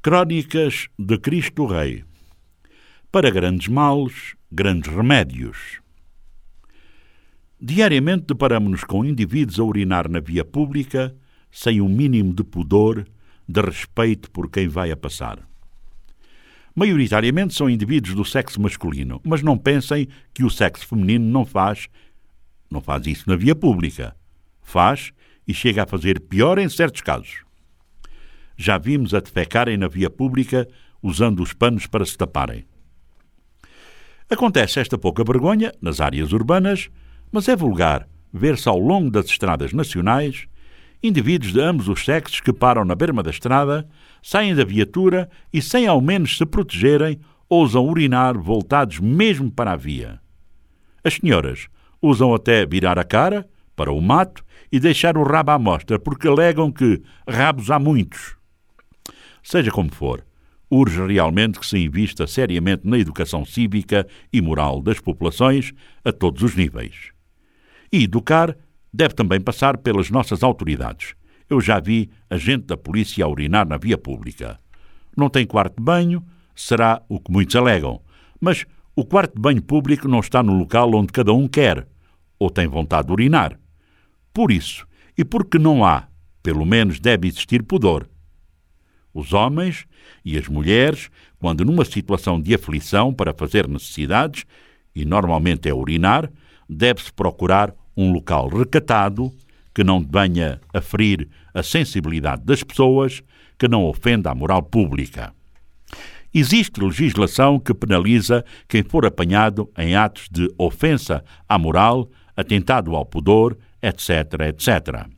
Crónicas de Cristo Rei. Para grandes males, grandes remédios. Diariamente deparamos-nos com indivíduos a urinar na via pública sem o um mínimo de pudor, de respeito por quem vai a passar. Maioritariamente são indivíduos do sexo masculino, mas não pensem que o sexo feminino não faz, não faz isso na via pública. Faz e chega a fazer pior em certos casos já vimos a defecarem na via pública usando os panos para se taparem. Acontece esta pouca vergonha nas áreas urbanas, mas é vulgar ver-se ao longo das estradas nacionais indivíduos de ambos os sexos que param na berma da estrada, saem da viatura e, sem ao menos se protegerem, ousam urinar voltados mesmo para a via. As senhoras usam até virar a cara para o mato e deixar o rabo à mostra, porque alegam que rabos há muitos. Seja como for, urge realmente que se invista seriamente na educação cívica e moral das populações a todos os níveis. E educar deve também passar pelas nossas autoridades. Eu já vi agente da polícia a urinar na via pública. Não tem quarto de banho, será o que muitos alegam, mas o quarto de banho público não está no local onde cada um quer ou tem vontade de urinar. Por isso, e porque não há, pelo menos deve existir pudor, os homens e as mulheres, quando numa situação de aflição para fazer necessidades, e normalmente é urinar, deve-se procurar um local recatado, que não venha a ferir a sensibilidade das pessoas, que não ofenda a moral pública. Existe legislação que penaliza quem for apanhado em atos de ofensa à moral, atentado ao pudor, etc., etc.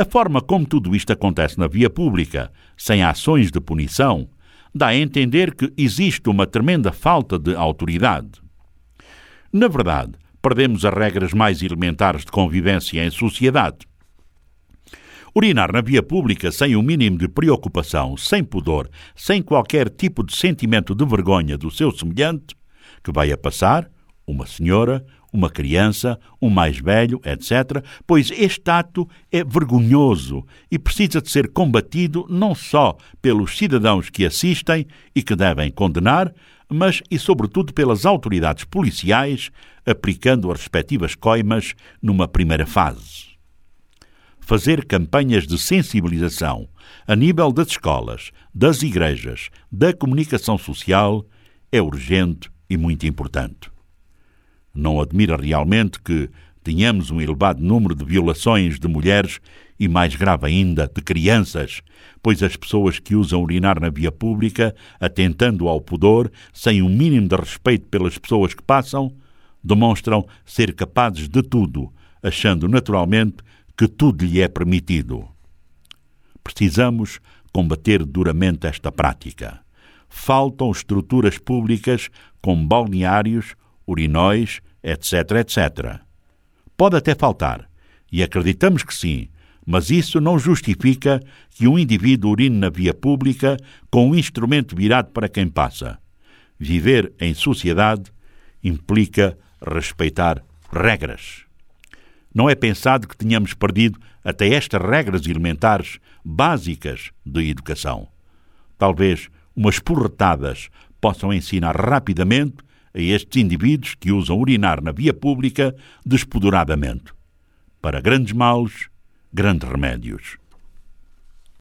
A forma como tudo isto acontece na via pública, sem ações de punição, dá a entender que existe uma tremenda falta de autoridade. Na verdade, perdemos as regras mais elementares de convivência em sociedade. Urinar na via pública sem o mínimo de preocupação, sem pudor, sem qualquer tipo de sentimento de vergonha do seu semelhante, que vai a passar, uma senhora, uma criança, um mais velho, etc., pois este ato é vergonhoso e precisa de ser combatido não só pelos cidadãos que assistem e que devem condenar, mas e sobretudo pelas autoridades policiais, aplicando as respectivas coimas numa primeira fase. Fazer campanhas de sensibilização a nível das escolas, das igrejas, da comunicação social é urgente e muito importante. Não admira realmente que tenhamos um elevado número de violações de mulheres e, mais grave ainda, de crianças, pois as pessoas que usam urinar na via pública, atentando ao pudor, sem um mínimo de respeito pelas pessoas que passam, demonstram ser capazes de tudo, achando naturalmente que tudo lhe é permitido. Precisamos combater duramente esta prática. Faltam estruturas públicas com balneários, urinóis, etc., etc. Pode até faltar, e acreditamos que sim, mas isso não justifica que um indivíduo urine na via pública com um instrumento virado para quem passa. Viver em sociedade implica respeitar regras. Não é pensado que tenhamos perdido até estas regras elementares básicas de educação. Talvez umas porretadas possam ensinar rapidamente a estes indivíduos que usam urinar na via pública despoderadamente. Para grandes males, grandes remédios.